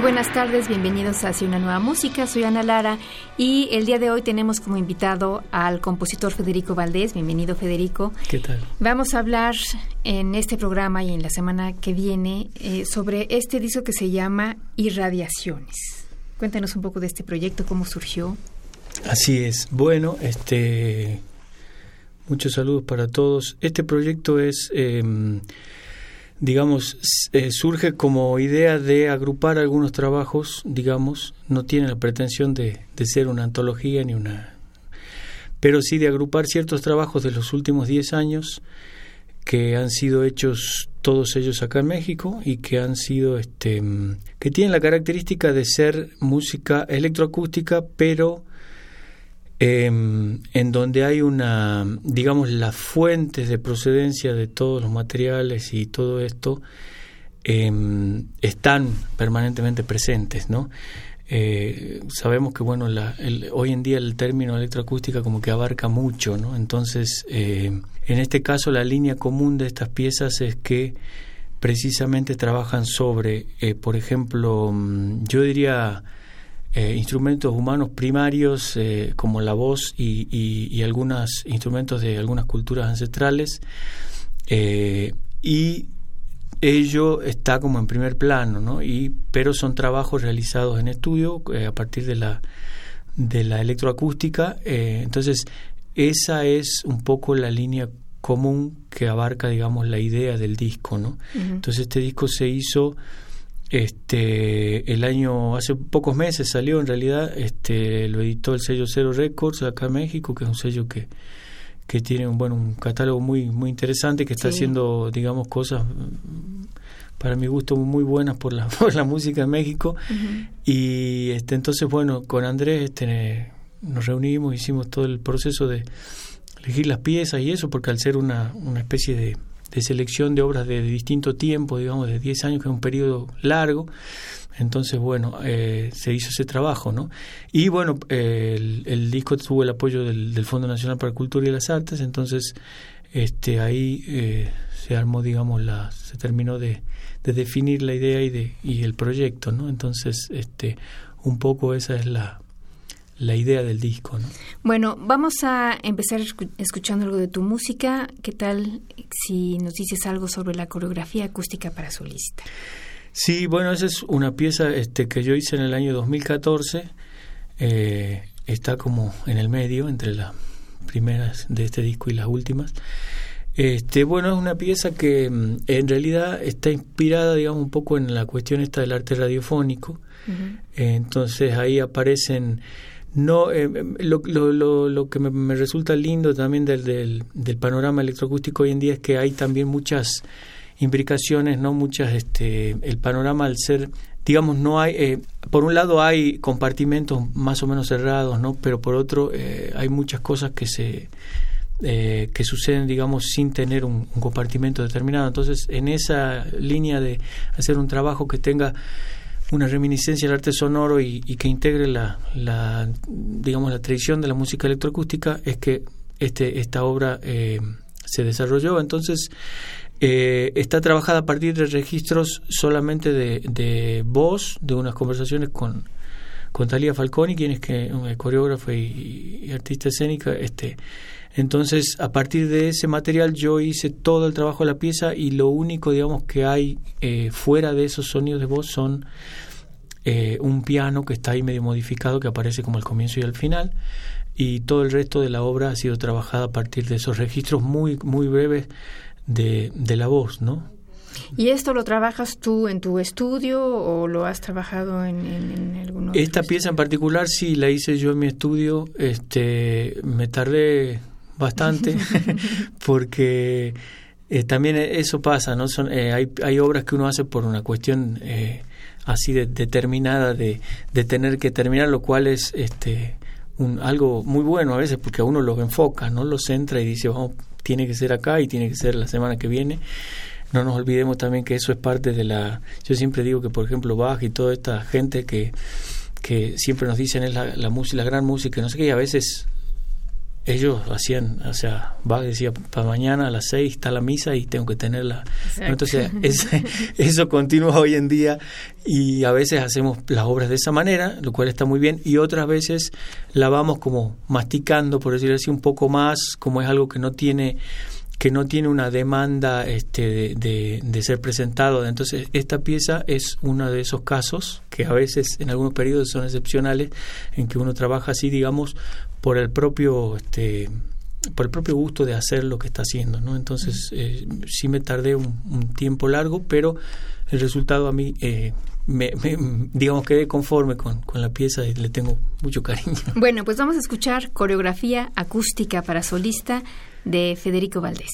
Muy buenas tardes, bienvenidos a Hacia una nueva música. Soy Ana Lara y el día de hoy tenemos como invitado al compositor Federico Valdés. Bienvenido, Federico. ¿Qué tal? Vamos a hablar en este programa y en la semana que viene eh, sobre este disco que se llama Irradiaciones. Cuéntanos un poco de este proyecto, cómo surgió. Así es. Bueno, este muchos saludos para todos. Este proyecto es em, digamos, eh, surge como idea de agrupar algunos trabajos, digamos, no tiene la pretensión de, de, ser una antología ni una... pero sí de agrupar ciertos trabajos de los últimos 10 años que han sido hechos todos ellos acá en México y que han sido, este, que tienen la característica de ser música electroacústica, pero eh, en donde hay una, digamos, las fuentes de procedencia de todos los materiales y todo esto eh, están permanentemente presentes, ¿no? Eh, sabemos que bueno la, el, hoy en día el término electroacústica como que abarca mucho no entonces eh, en este caso la línea común de estas piezas es que precisamente trabajan sobre eh, por ejemplo yo diría eh, instrumentos humanos primarios eh, como la voz y, y, y, algunos instrumentos de algunas culturas ancestrales eh, y ello está como en primer plano ¿no? y pero son trabajos realizados en estudio a partir de la de la electroacústica entonces esa es un poco la línea común que abarca digamos la idea del disco no uh -huh. entonces este disco se hizo este el año hace pocos meses salió en realidad este lo editó el sello Cero Records acá en México que es un sello que que tiene un bueno un catálogo muy muy interesante que está sí. haciendo digamos cosas para mi gusto muy buenas por la por la música en México uh -huh. y este entonces bueno con Andrés este nos reunimos hicimos todo el proceso de elegir las piezas y eso porque al ser una una especie de de selección de obras de, distinto tiempo, digamos, de 10 años, que es un periodo largo. Entonces, bueno, eh, se hizo ese trabajo, ¿no? Y bueno, el, el, disco tuvo el apoyo del, del, Fondo Nacional para la Cultura y las Artes, entonces este ahí eh, se armó, digamos, la, se terminó de, de definir la idea y, de, y el proyecto, ¿no? Entonces, este, un poco esa es la, la idea del disco. ¿no? Bueno, vamos a empezar escuchando algo de tu música. ¿Qué tal si nos dices algo sobre la coreografía acústica para solista? Sí, bueno, esa es una pieza este, que yo hice en el año 2014. Eh, está como en el medio entre las primeras de este disco y las últimas. Este, bueno, es una pieza que mm, en realidad está inspirada, digamos, un poco en la cuestión esta del arte radiofónico. Uh -huh. entonces ahí aparecen no eh, lo, lo, lo, lo, que me, me, resulta lindo también del, del, del, panorama electroacústico hoy en día es que hay también muchas imbricaciones no muchas este el panorama al ser digamos no hay eh, por un lado hay compartimentos más o menos cerrados no pero por otro eh, hay muchas cosas que se eh, que suceden digamos sin tener un, un compartimento determinado. Entonces en esa línea de hacer un trabajo que tenga una reminiscencia del arte sonoro y, y que integre la, digamos la tradición de la música electroacústica es que este esta obra eh, se desarrolló. Entonces eh, está trabajada a partir de registros solamente de, de voz de unas conversaciones con con Talía Falconi quien es que coreógrafo y, y artista escénica este entonces, a partir de ese material yo hice todo el trabajo de la pieza y lo único, digamos, que hay eh, fuera de esos sonidos de voz son eh, un piano que está ahí medio modificado, que aparece como al comienzo y al final, y todo el resto de la obra ha sido trabajada a partir de esos registros muy, muy breves de, de la voz, ¿no? ¿Y esto lo trabajas tú en tu estudio o lo has trabajado en, en, en algún Esta pieza en particular sí la hice yo en mi estudio. Este, me tardé bastante, porque eh, también eso pasa, ¿no? Son, eh, hay, hay obras que uno hace por una cuestión eh, así de, determinada de, de tener que terminar, lo cual es este un, algo muy bueno a veces porque a uno lo enfoca, no lo centra y dice, vamos, tiene que ser acá y tiene que ser la semana que viene. No nos olvidemos también que eso es parte de la... Yo siempre digo que, por ejemplo, Bach y toda esta gente que, que siempre nos dicen es la, la música, la gran música, no sé qué, y a veces ellos hacían, o sea, Bach decía, para mañana a las seis está la misa y tengo que tenerla. Entonces, eso continúa hoy en día y a veces hacemos las obras de esa manera, lo cual está muy bien, y otras veces la vamos como masticando, por decirlo así, un poco más, como es algo que no tiene que no tiene una demanda este, de, de, ser presentado. Entonces, esta pieza es uno de esos casos que a veces en algunos periodos son excepcionales, en que uno trabaja así, digamos, por el propio este, por el propio gusto de hacer lo que está haciendo, ¿no? Entonces, eh, sí me tardé un, tiempo largo, pero el resultado a mí, eh, me, digamos, quedé conforme con, con, la pieza y le tengo mucho cariño. Bueno, pues vamos a escuchar coreografía acústica para solista de Federico Valdés.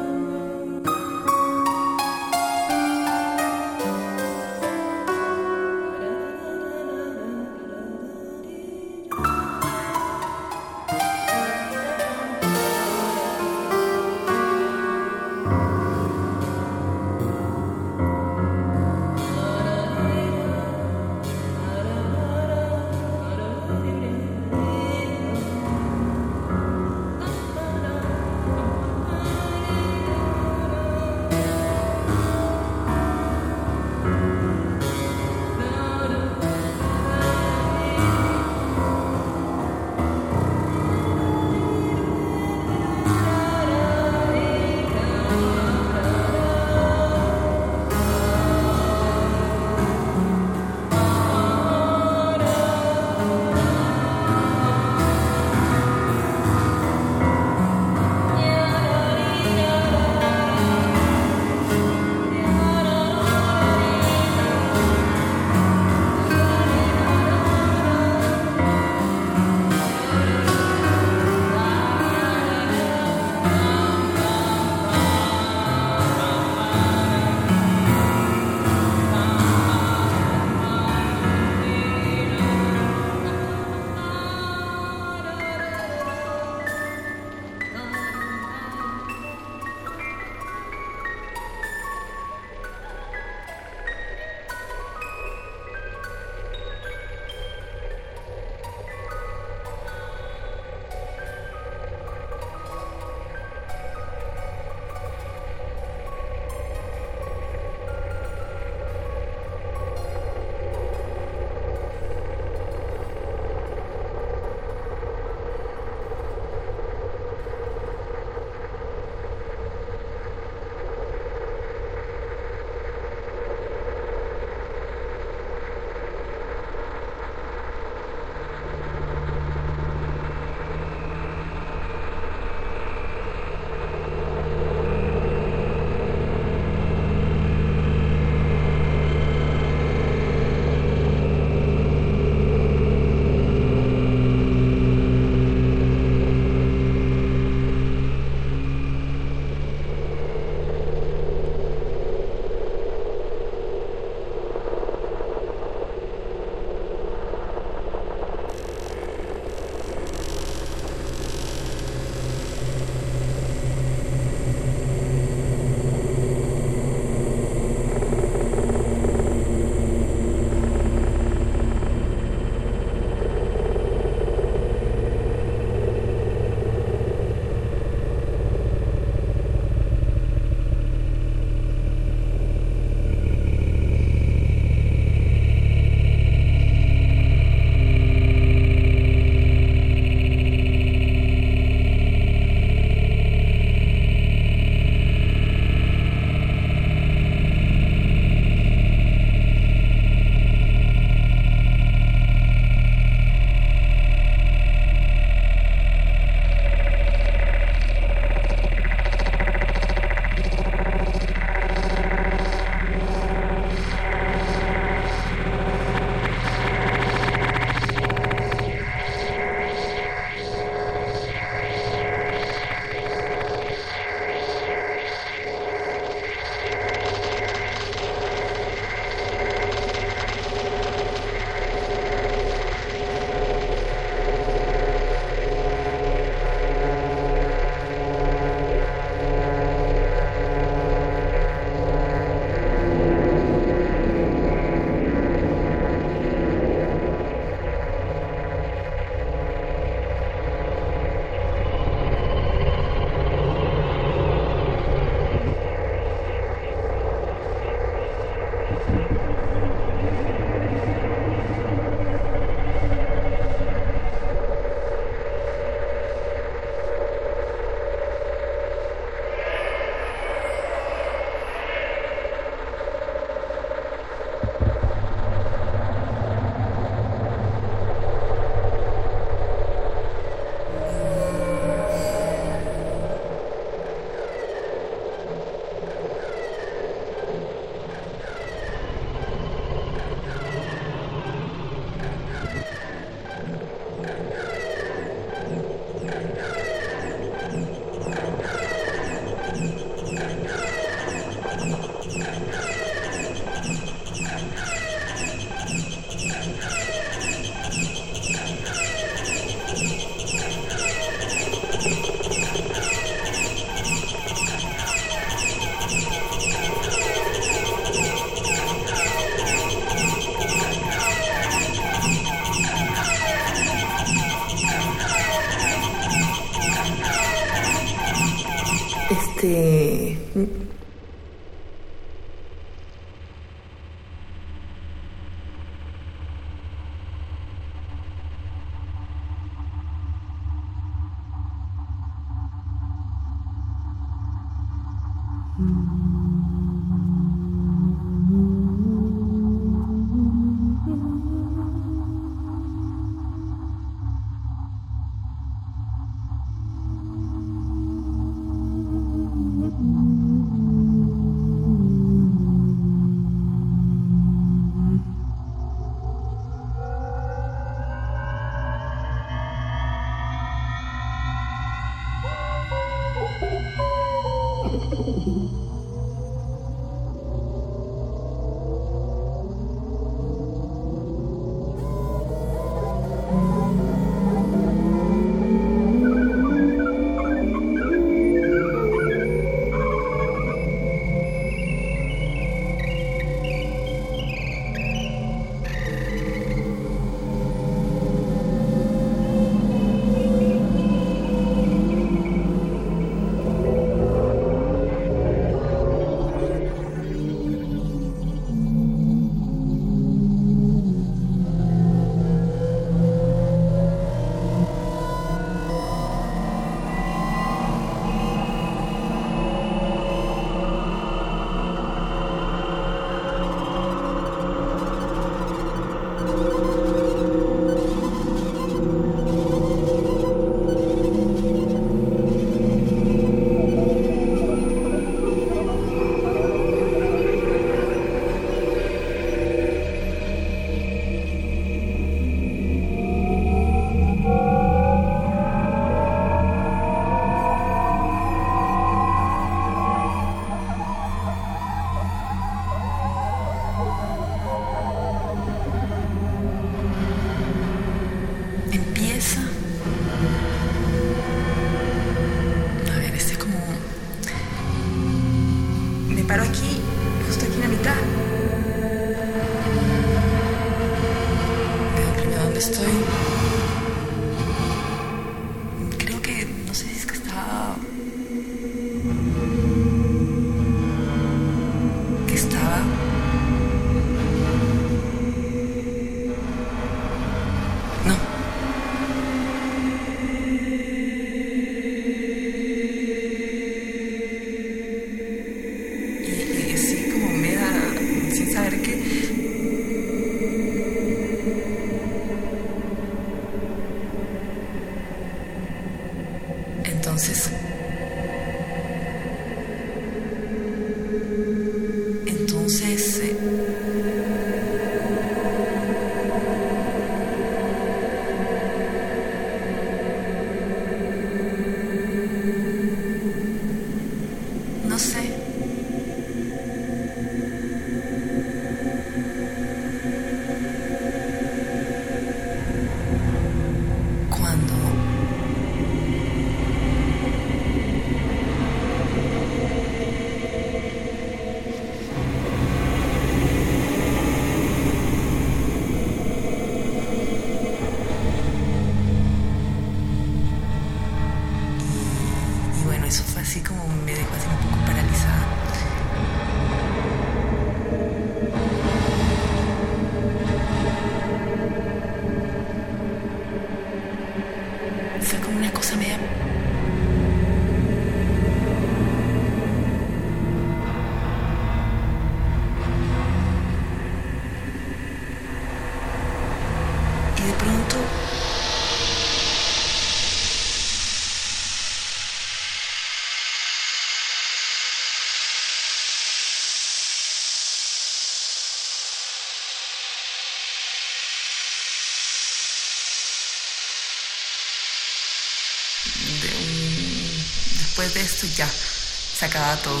después de esto ya se acaba todo.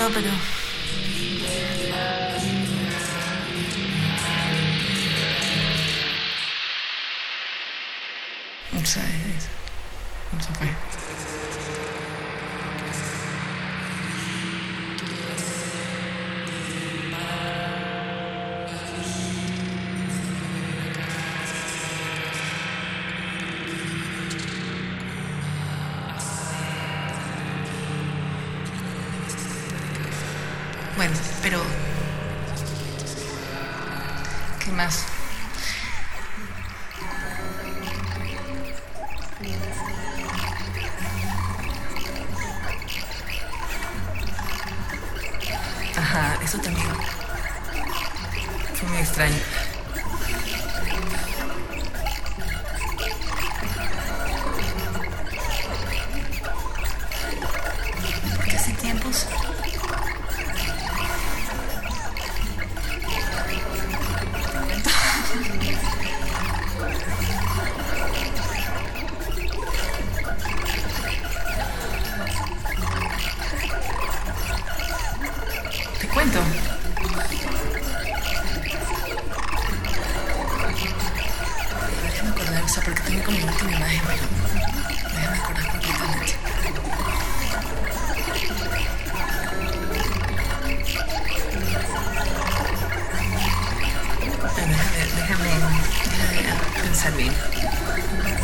No, pero Sabine.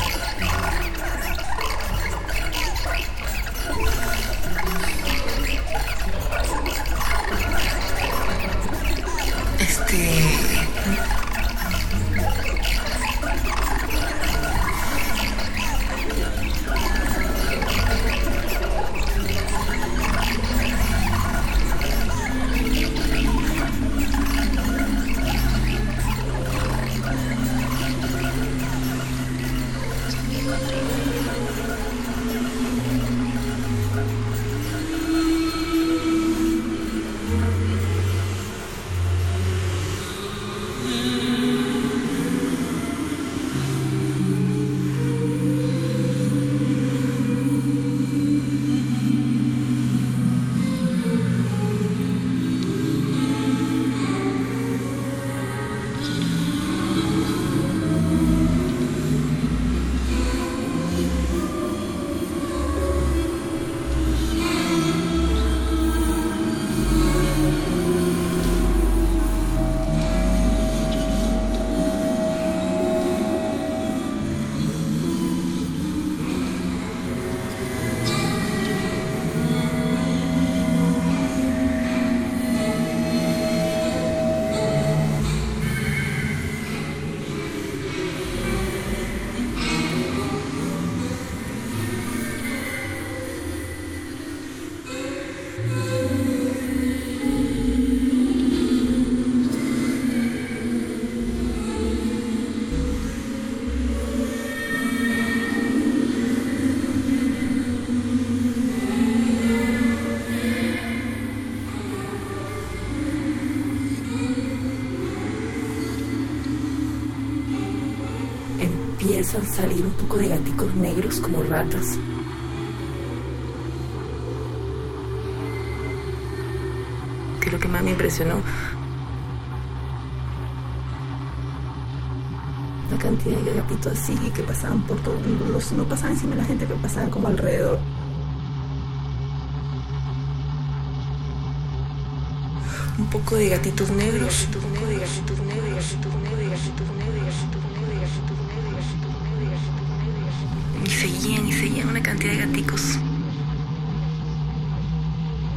Salir un poco de gaticos negros como ratas. Que lo que más me impresionó la cantidad de gatitos así que pasaban por todo el mundo, no pasaban encima de la gente, pero pasaban como alrededor. Un poco de gatitos negros, un poco de gatitos negros,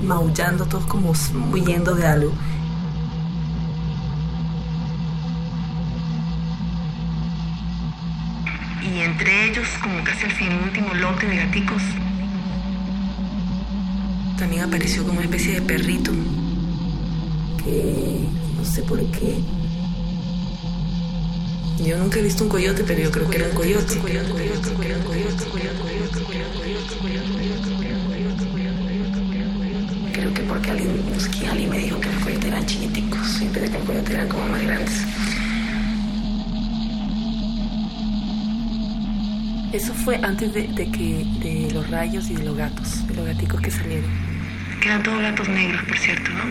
Maullando todos como huyendo de algo. y entre ellos, como casi al fin, último lote de gaticos. También apareció como una especie de perrito, que no sé por qué. Yo nunca he visto un coyote, pero yo creo que era un coyote. Que eran como más grandes. Eso fue antes de, de, que de los rayos y de los gatos, de los gaticos que salieron. Que eran todos gatos negros, por cierto, ¿no?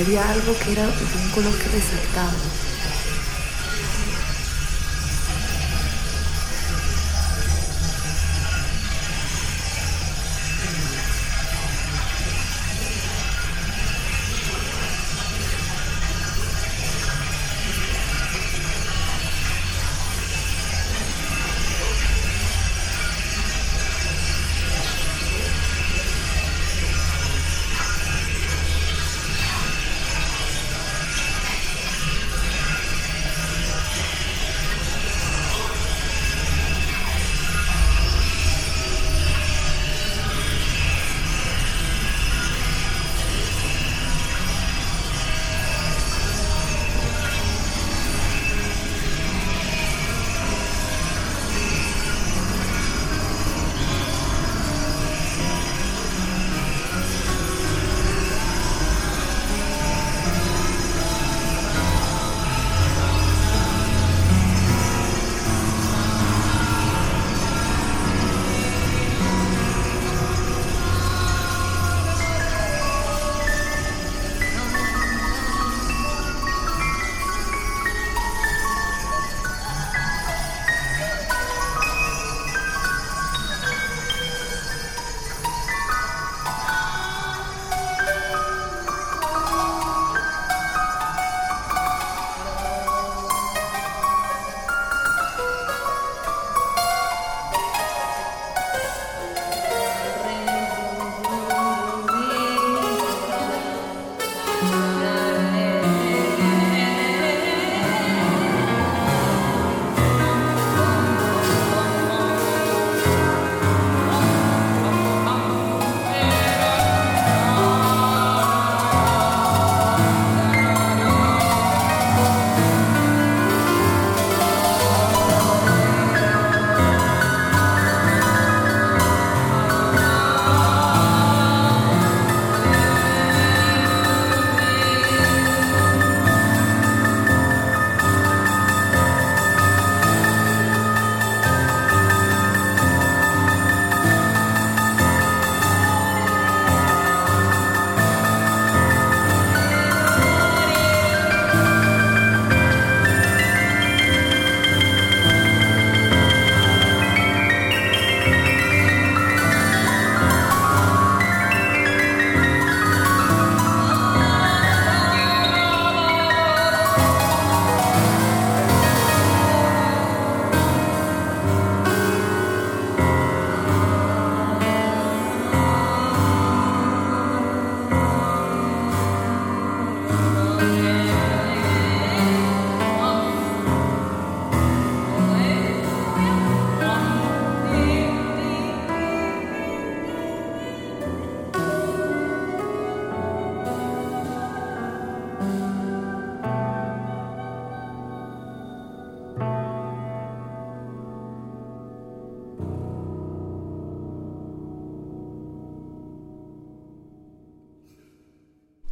Había algo que era de un color que resaltaba.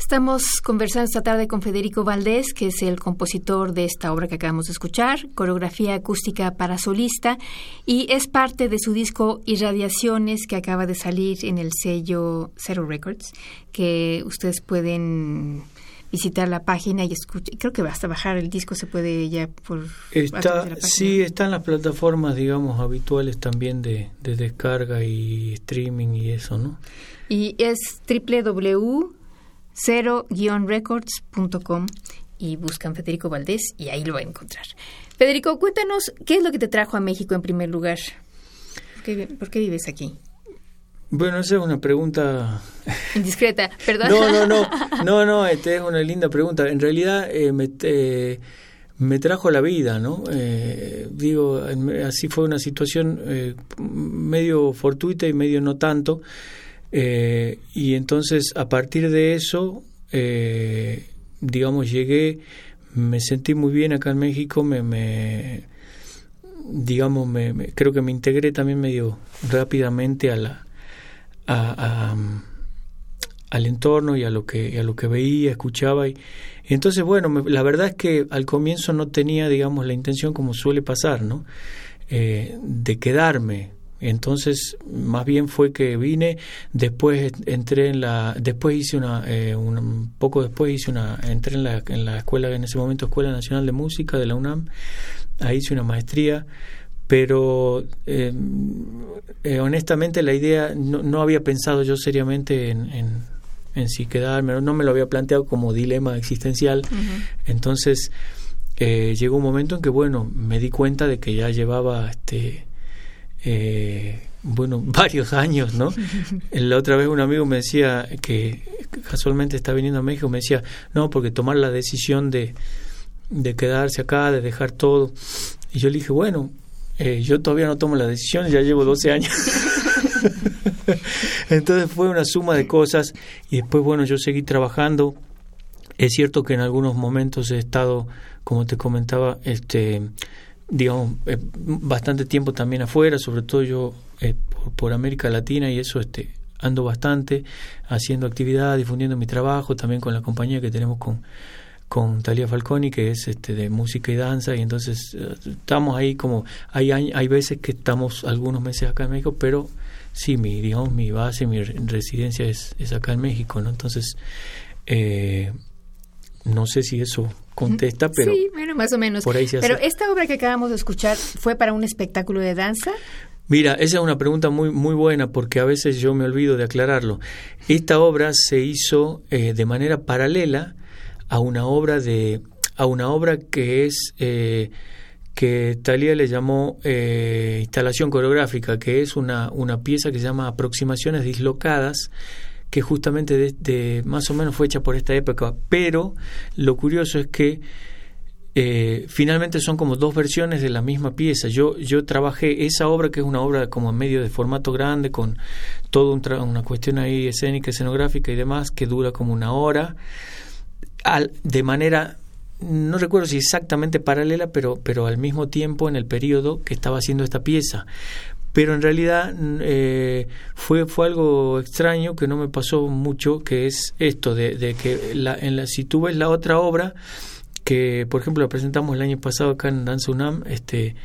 Estamos conversando esta tarde con Federico Valdés, que es el compositor de esta obra que acabamos de escuchar, coreografía acústica para solista, y es parte de su disco Irradiaciones que acaba de salir en el sello Zero Records, que ustedes pueden visitar la página y escuchar. Creo que basta bajar el disco, se puede ya por. Está, sí, están las plataformas, digamos, habituales también de, de descarga y streaming y eso, ¿no? Y es www cero-records.com y buscan Federico Valdés y ahí lo va a encontrar. Federico, cuéntanos, ¿qué es lo que te trajo a México en primer lugar? ¿Por qué, vives aquí? Bueno, esa es una pregunta... Indiscreta, perdón. No, no, no, no, no, esta es una linda pregunta. En realidad eh, me, eh, me, trajo la vida, ¿no? Eh, digo, así fue una situación medio fortuita y medio no tanto. Eh, y entonces a partir de eso, eh, digamos, llegué, me sentí muy bien acá en México, me, me digamos, me, creo que me integré también medio rápidamente a la, a, al entorno y a lo que a lo que veía, escuchaba y, entonces bueno, la verdad es que al comienzo no tenía, digamos, la intención como suele pasar, ¿no? Eh, de quedarme entonces, más bien fue que vine, después entré en la, después hice una, eh, un poco después hice una, entré en la, en la escuela, en ese momento Escuela Nacional de Música de la UNAM, ahí hice una maestría, pero eh, eh, honestamente la idea, no, no, había pensado yo seriamente en, en, en, si quedarme, no me lo había planteado como dilema existencial, entonces llegó un momento en que, bueno, me di cuenta de que ya llevaba, este, eh, bueno, varios años, ¿no? La otra vez un amigo me decía que casualmente está viniendo a México, me decía, no, porque tomar la decisión de, de quedarse acá, de dejar todo. Y yo le dije, bueno, eh, yo todavía no tomo la decisión, ya llevo 12 años. Entonces fue una suma de cosas y después, bueno, yo seguí trabajando. Es cierto que en algunos momentos he estado, como te comentaba, este digamos, eh, bastante tiempo también afuera, sobre todo yo eh, por, América Latina y eso este ando bastante haciendo actividad, difundiendo mi trabajo, también con la compañía que tenemos con con Talia Falconi que es este de música y danza y entonces eh, estamos ahí como hay hay veces que estamos algunos meses acá en México, pero sí mi digamos mi base, mi residencia es, es acá en México, ¿no? Entonces no sé si eso contesta, pero... Sí, bueno, más o menos. pero esta obra que acabamos de escuchar fue para un espectáculo de danza. Mira, esa es una pregunta muy muy buena porque a veces yo me olvido de aclararlo. Esta obra se hizo eh, de manera paralela a una obra de a una obra que es eh, que Talía le llamó eh, instalación coreográfica, que es una, una pieza que se llama Aproximaciones dislocadas, que justamente de, más o menos fue hecha por esta época, pero lo curioso es que eh, finalmente son como dos versiones de la misma pieza. Yo, yo trabajé esa obra, que es una obra como en medio de formato grande, con toda una cuestión ahí escénica, escenográfica y demás, que dura como una hora, al, de manera no recuerdo si exactamente paralela, pero, pero al mismo tiempo en el periodo que estaba haciendo esta pieza pero en realidad eh, fue, fue algo extraño que no me pasó mucho, que es esto, de, que la, en la, si tú ves la otra obra, que por ejemplo la presentamos el año pasado acá en Danza UNAM, este,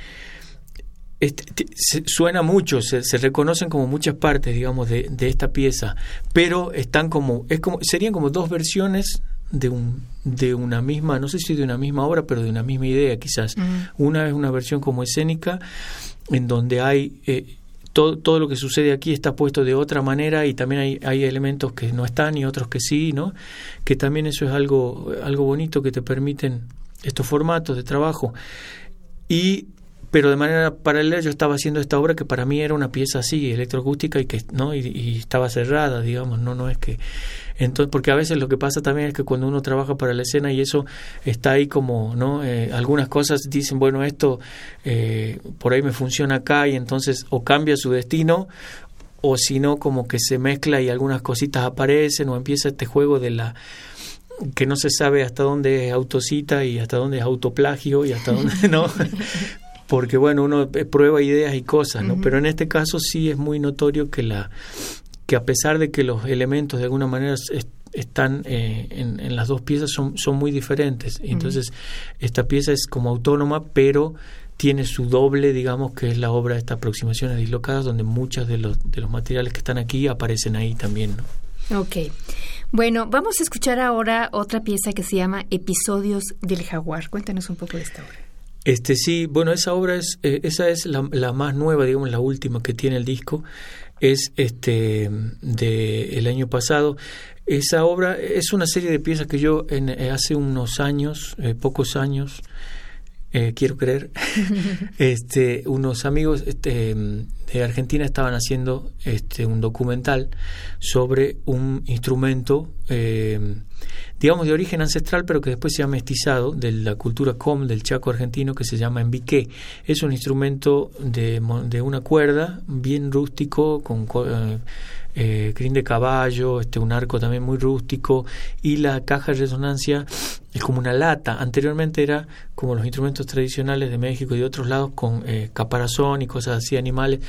este suena mucho, se, se, reconocen como muchas partes, digamos, de, de, esta pieza, pero están como, es como, serían como dos versiones de un de una misma, no sé si de una misma obra, pero de una misma idea quizás. Una es una versión como escénica en donde hay eh, todo, todo lo que sucede aquí está puesto de otra manera y también hay, hay elementos que no están y otros que sí, ¿no? Que también eso es algo, algo bonito que te permiten estos formatos de trabajo. Y pero de manera paralela yo estaba haciendo esta obra que para mí era una pieza así electroacústica y que no y, estaba cerrada digamos no no es que entonces porque a veces lo que pasa también es que cuando uno trabaja para la escena y eso está ahí como no eh, algunas cosas dicen bueno esto eh, por ahí me funciona acá y entonces o cambia su destino o si no como que se mezcla y algunas cositas aparecen o empieza este juego de la que no se sabe hasta dónde es autocita y hasta dónde es autoplagio y hasta dónde no porque bueno, uno prueba ideas y cosas, ¿no? Pero en este caso sí es muy notorio que la que a pesar de que los elementos de alguna manera están eh, en, las dos piezas son, son muy diferentes. Entonces, esta pieza es como autónoma, pero tiene su doble, digamos, que es la obra de estas aproximaciones dislocadas, donde muchos de los, de los materiales que están aquí aparecen ahí también. ¿no? Ok. Bueno, vamos a escuchar ahora otra pieza que se llama Episodios del Jaguar. Cuéntanos un poco de esta obra. Este sí, bueno, esa obra es, eh, esa es la, la, más nueva, digamos, la última que tiene el disco, es este de el año pasado. Esa obra es una serie de piezas que yo en, eh, hace unos años, eh, pocos años, eh, quiero creer, este, unos amigos este, de Argentina estaban haciendo este, un documental sobre un instrumento, eh, digamos, de origen ancestral, pero que después se ha mestizado de la cultura com del Chaco argentino, que se llama embiqué. Es un instrumento de, de una cuerda, bien rústico, con... Eh, eh, crin de caballo, este, un arco también muy rústico y la caja de resonancia es como una lata. Anteriormente era como los instrumentos tradicionales de México y de otros lados con eh, caparazón y cosas así, animales.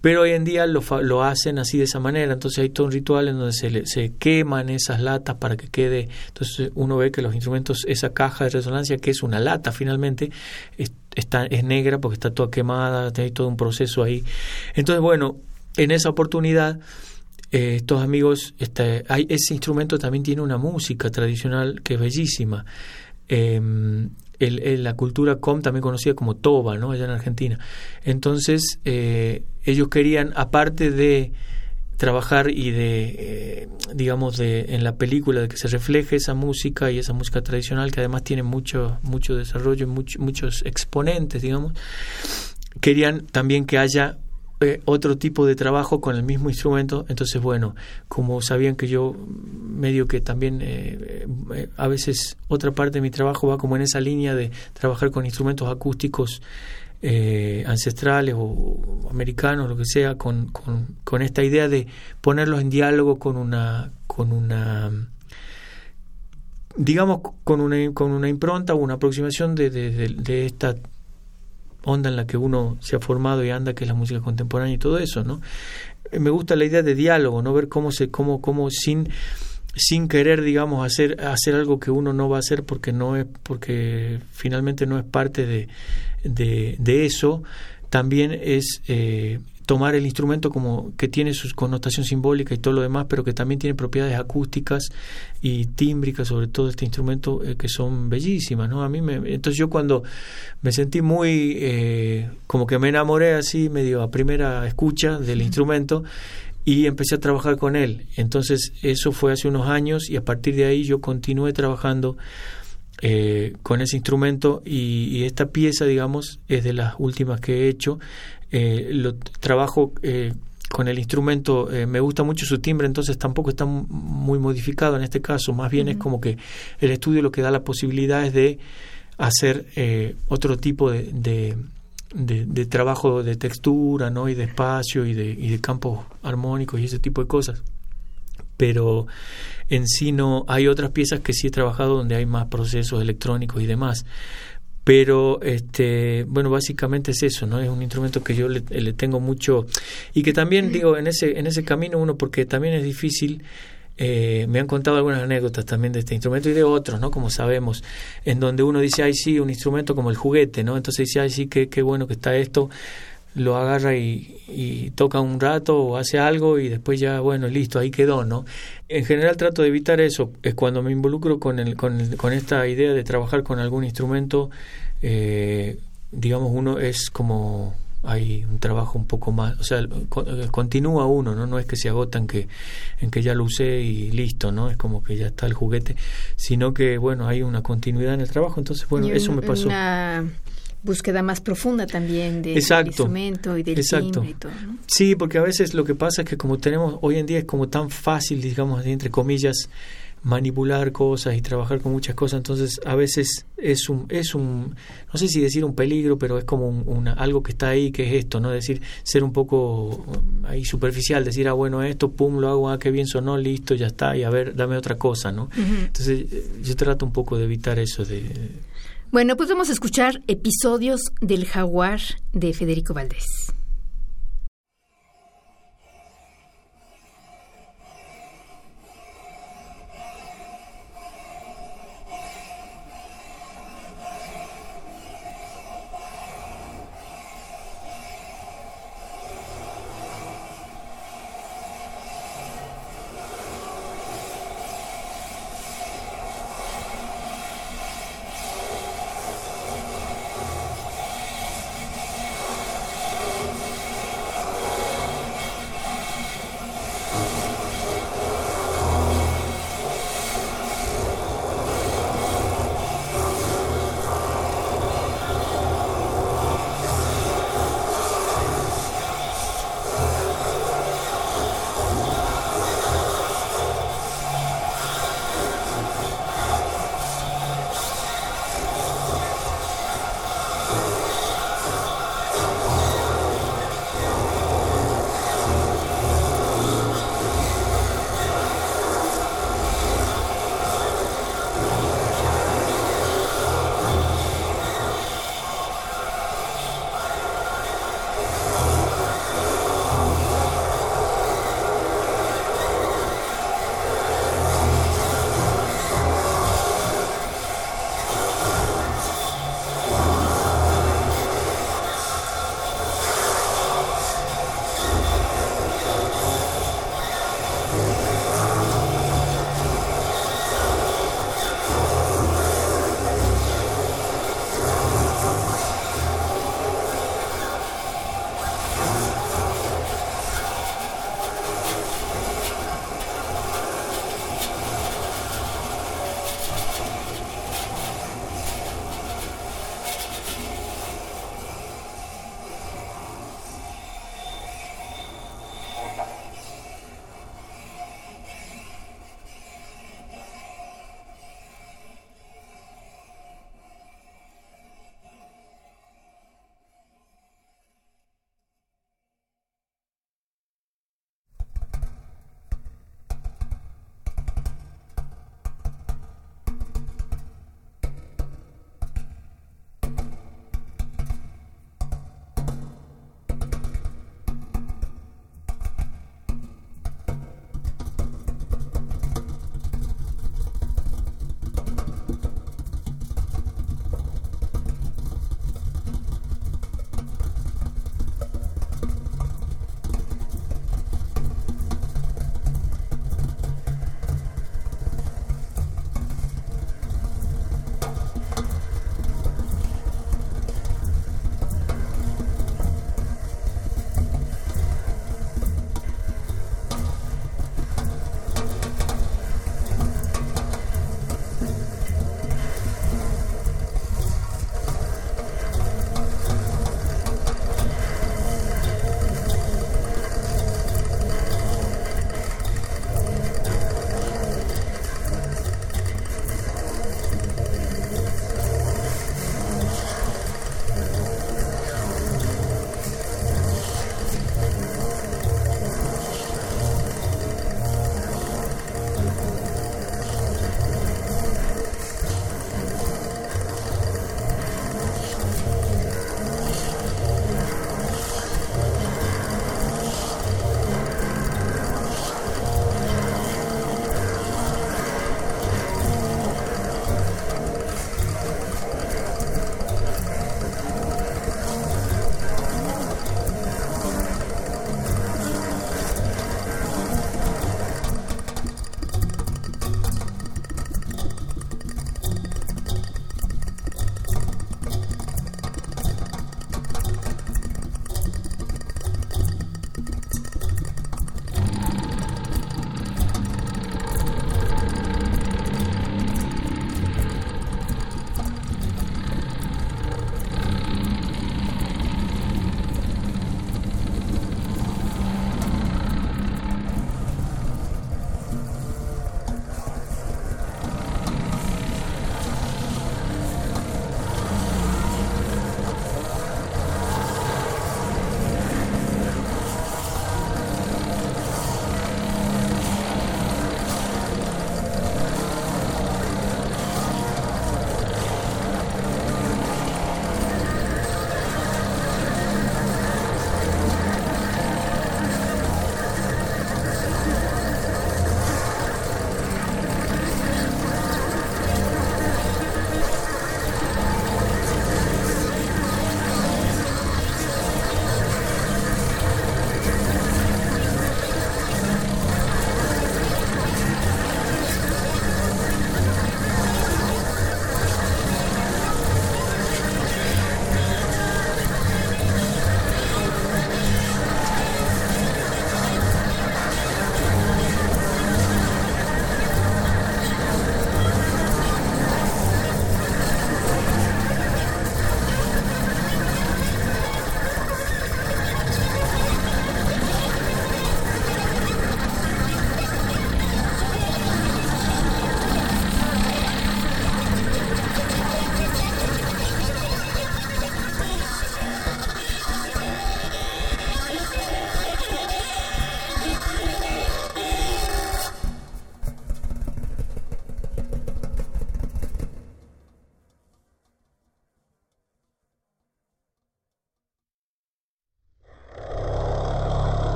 Pero hoy en día lo, lo hacen así de esa manera, entonces hay todo un ritual en donde se, se queman esas latas para que quede, entonces uno ve que los instrumentos, esa caja de resonancia que es una lata finalmente, es, está, es negra porque está toda quemada, hay todo un proceso ahí. Entonces bueno, en esa oportunidad eh, estos amigos, este, hay, ese instrumento también tiene una música tradicional que es bellísima. Em, la cultura com también conocida como toba, ¿no? Allá en Argentina. Entonces, eh, ellos querían, aparte de trabajar y de, eh, digamos, de, en la película de que se refleje esa música y esa música tradicional que además tiene mucho, mucho desarrollo y muchos exponentes, digamos, querían también que haya eh, otro tipo de trabajo con el mismo instrumento. Entonces, bueno, como sabían que yo medio que también eh, eh, a veces otra parte de mi trabajo va como en esa línea de trabajar con instrumentos acústicos ancestrales o americanos, lo que sea, con, con, esta idea de ponerlos en diálogo con una con una digamos con una con una impronta o una aproximación de, de esta onda en la que uno se ha formado y anda, que es la música contemporánea y todo eso, ¿no? Eh, me gusta la idea de diálogo, no ver cómo se, cómo, cómo sin sin querer, digamos, hacer, hacer algo que uno no va a hacer porque no es, porque finalmente no es parte de, de, eso, también es eh, tomar el instrumento como que tiene su connotación simbólica y todo lo demás, pero que también tiene propiedades acústicas y tímbricas, sobre todo este instrumento, eh, que son bellísimas, ¿no? A mí me, entonces yo cuando me sentí muy, eh, como que me enamoré así, medio a primera escucha del instrumento, y empecé a trabajar con él. Entonces eso fue hace unos años y a partir de ahí yo continué trabajando eh, con ese instrumento y, y, esta pieza, digamos, es de las últimas que he hecho eh, lo trabajo eh, con el instrumento, eh, me gusta mucho su timbre, entonces tampoco está muy modificado en este caso, más bien es como que el estudio lo que da la posibilidad es de hacer otro tipo de, de, trabajo de textura ¿no? y de espacio y de, y de campos armónicos y ese tipo de cosas. Pero en sí no hay otras piezas que sí he trabajado donde hay más procesos electrónicos y demás pero este bueno básicamente es eso no es un instrumento que yo le, tengo mucho y que también digo en ese en ese camino uno porque también es difícil eh, me han contado algunas anécdotas también de este instrumento y de otros, ¿no? Como sabemos, en donde uno dice, ay, sí, un instrumento como el juguete, ¿no? Entonces dice, ay, sí, qué, qué bueno que está esto, lo agarra y, y, toca un rato o hace algo y después ya, bueno, listo, ahí quedó, ¿no? En general trato de evitar eso, es cuando me involucro con, el, con, el, con esta idea de trabajar con algún instrumento, eh, digamos, uno es como hay un trabajo un poco más, o sea, continúa uno, ¿no? No es que se agotan que, en que ya lo usé y listo, ¿no? Es como que ya está el juguete, sino que, bueno, hay una continuidad en el trabajo, entonces, bueno, eso me pasó búsqueda más profunda también del instrumento y del exacto. y todo. Sí, porque a veces lo que pasa es que como tenemos hoy en día es como tan fácil, digamos, entre comillas, manipular cosas y trabajar con muchas cosas, entonces a veces es un, es un no sé si decir un peligro, pero es como un, algo que está ahí, que es esto, ¿no? decir, ser un poco um, ahí superficial, decir, ah, bueno, esto, pum, lo hago, ah, qué bien sonó, listo, ya está, y a ver, dame otra cosa, ¿no? Entonces yo trato un poco de evitar eso, de bueno, pues vamos a escuchar episodios del jaguar de Federico Valdés.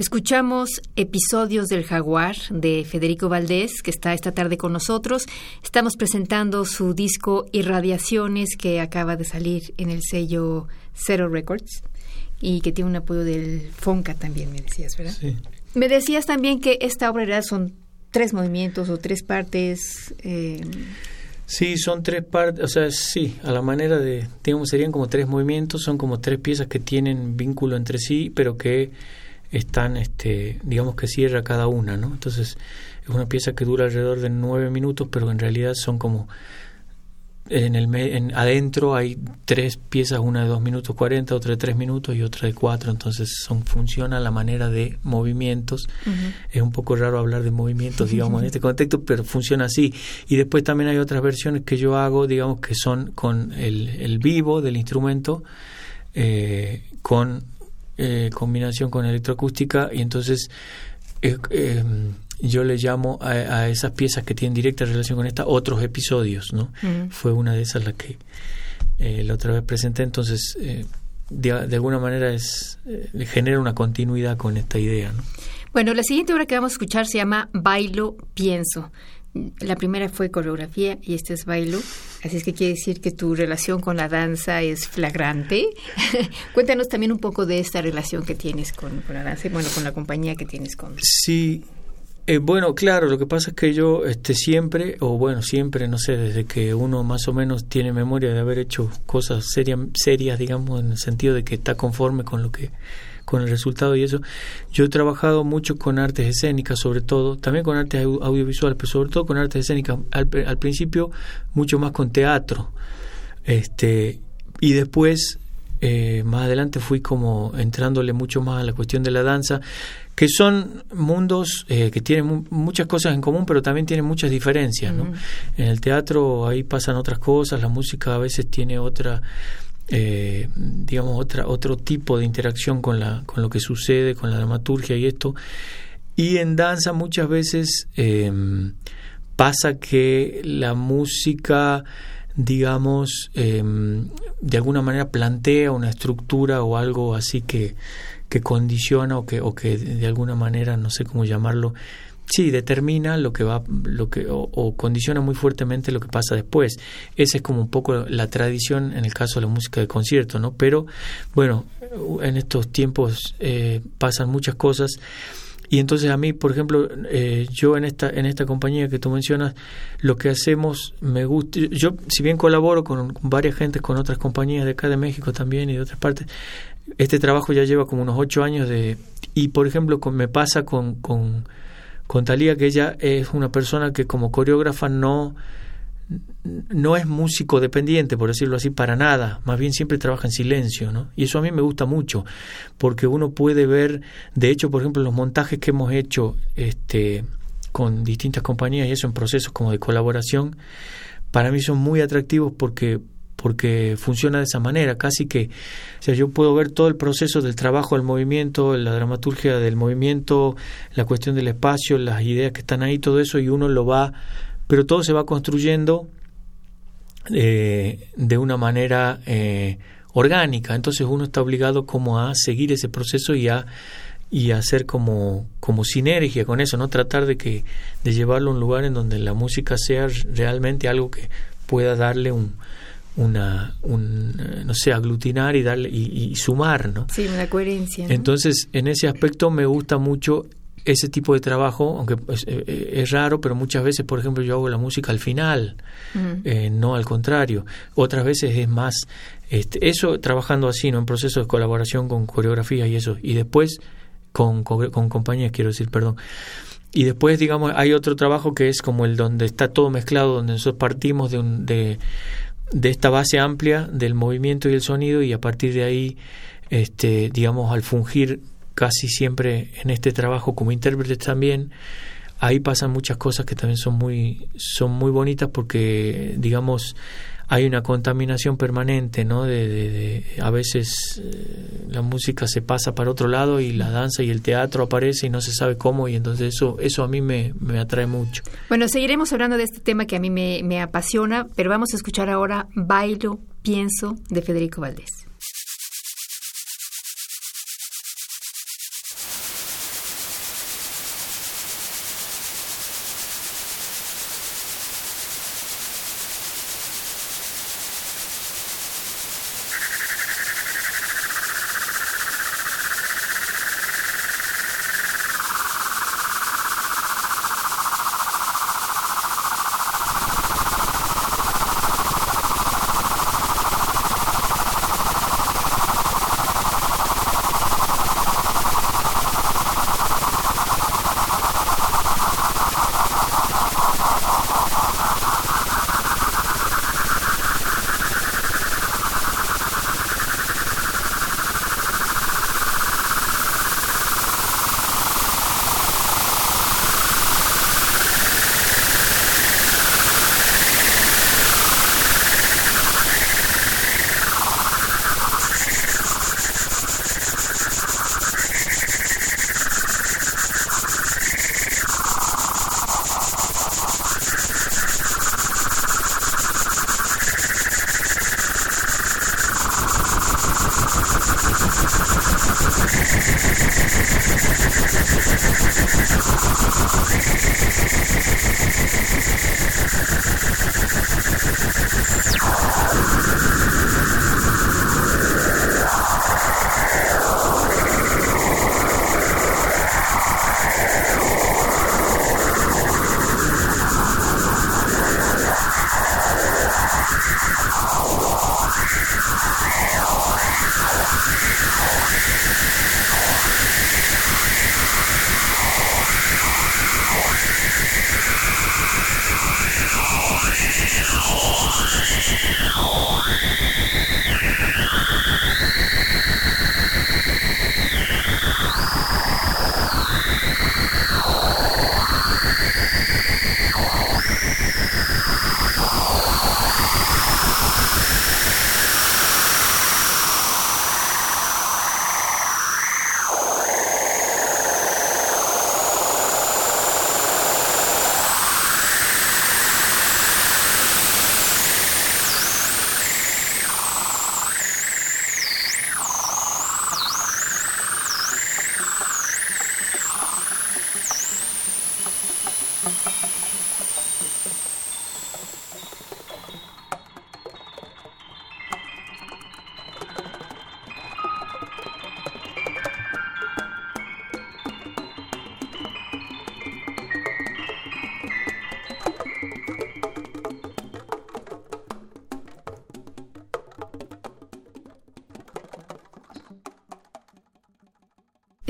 Escuchamos episodios del Jaguar de Federico Valdés, que está esta tarde con nosotros. Estamos presentando su disco Irradiaciones, que acaba de salir en el sello Zero Records y que tiene un apoyo del Fonca también, me decías, ¿verdad? Sí. Me decías también que esta obra era son tres movimientos o tres partes. Eh, Sí, son tres partes, o sea, sí, a la manera de, digamos, serían como tres movimientos, son como tres piezas que tienen vínculo entre sí, pero que están, este, digamos que cierra cada una, ¿no? Entonces, es una pieza que dura alrededor de nueve minutos, pero en realidad son como en el en, adentro hay tres piezas, una de dos minutos cuarenta, otra de tres minutos y otra de cuatro, entonces son funciona la manera de movimientos. Es un poco raro hablar de movimientos, digamos, en este contexto, pero funciona así. Y después también hay otras versiones que yo hago, digamos, que son con el, el vivo del instrumento, eh, con eh, combinación con electroacústica, y entonces eh, eh yo le llamo a, esas piezas que tienen directa relación con esta otros episodios, ¿no? Fue una de esas la que eh, la otra vez presenté, entonces eh, de, alguna manera es genera una continuidad con esta idea, ¿no? Bueno, la siguiente obra que vamos a escuchar se llama Bailo Pienso. La primera fue coreografía y esta es bailo, así es que quiere decir que tu relación con la danza es flagrante. Cuéntanos también un poco de esta relación que tienes con, con la danza y bueno, con la compañía que tienes con... Sí, eh, bueno, claro, lo que pasa es que yo este, siempre, o bueno, siempre, no sé, desde que uno más o menos tiene memoria de haber hecho cosas serias, serias, digamos, en el sentido de que está conforme con lo que con el resultado y eso. Yo he trabajado mucho con artes escénicas, sobre todo, también con artes audiovisuales, pero sobre todo con artes escénicas. Al, al principio, mucho más con teatro. Este, y después eh, más adelante fui como entrándole mucho más a la cuestión de la danza, que son mundos eh, que tienen muchas cosas en común, pero también tienen muchas diferencias. ¿no? En el teatro ahí pasan otras cosas, la música a veces tiene otra, eh, digamos, otra, otro tipo de interacción con, la, con lo que sucede, con la dramaturgia y esto. Y en danza muchas veces pasa que la música digamos, em, de alguna manera plantea una estructura o algo así que, que condiciona o que, o que de alguna manera, no sé cómo llamarlo, sí, determina lo que va, lo que, o, condiciona muy fuertemente lo que pasa después. Esa es como un poco la tradición en el caso de la música de concierto, ¿no? Pero, bueno, en estos tiempos eh, pasan muchas cosas y entonces a mí, por ejemplo, eh, yo en esta en esta compañía que tú mencionas, lo que hacemos me gusta. Yo, si bien colaboro con, varias gentes, con otras compañías de acá de México también y de otras partes, este trabajo ya lleva como unos ocho años de y por ejemplo con, me pasa con con con Talía que ella es una persona que como coreógrafa no no es músico dependiente, por decirlo así, para nada, más bien siempre trabaja en silencio, ¿no? Y eso a mí me gusta mucho, porque uno puede ver, de hecho, por ejemplo, los montajes que hemos hecho este, con distintas compañías y eso en procesos como de colaboración, para mí son muy atractivos porque porque funciona de esa manera, casi que, o sea, yo puedo ver todo el proceso del trabajo del movimiento, la dramaturgia del movimiento, la cuestión del espacio, las ideas que están ahí, todo eso, y uno lo va pero todo se va construyendo eh, de una manera eh, orgánica, entonces uno está obligado como a seguir ese proceso y a y hacer como, como sinergia con eso, no tratar de que de llevarlo a un lugar en donde la música sea realmente algo que pueda darle un una un, no sé aglutinar y darle y, sumar no sí una coherencia entonces en ese aspecto me gusta mucho ese tipo de trabajo, aunque es, eh, eh, es, raro, pero muchas veces, por ejemplo, yo hago la música al final, eh, no al contrario. Otras veces es más, este, eso trabajando así, ¿no? En proceso de colaboración con coreografía y eso. Y después, con, con, compañías, quiero decir, perdón. Y después, digamos, hay otro trabajo que es como el donde está todo mezclado, donde nosotros partimos de, un, de, de esta base amplia del movimiento y el sonido y a partir de ahí, este, digamos, al fungir casi siempre en este trabajo como intérprete también, ahí pasan muchas cosas que también son muy, son muy bonitas porque, digamos, hay una contaminación permanente, ¿no? De, a veces eh, la música se pasa para otro lado y la danza y el teatro aparece y no se sabe cómo y entonces eso, eso a mí me, me atrae mucho. Bueno, seguiremos hablando de este tema que a mí me, me apasiona, pero vamos a escuchar ahora Bailo, Pienso de Federico Valdés.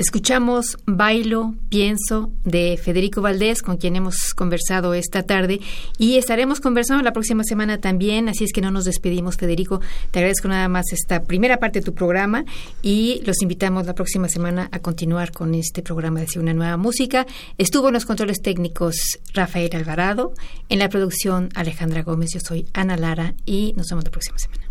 Escuchamos Bailo, Pienso de Federico Valdés, con quien hemos conversado esta tarde y estaremos conversando la próxima semana también, así es que no nos despedimos, Federico. Te agradezco nada más esta primera parte de tu programa y los invitamos la próxima semana a continuar con este programa de una nueva música. Estuvo en los controles técnicos Rafael Alvarado, en la producción Alejandra Gómez, yo soy Ana Lara y nos vemos la próxima semana.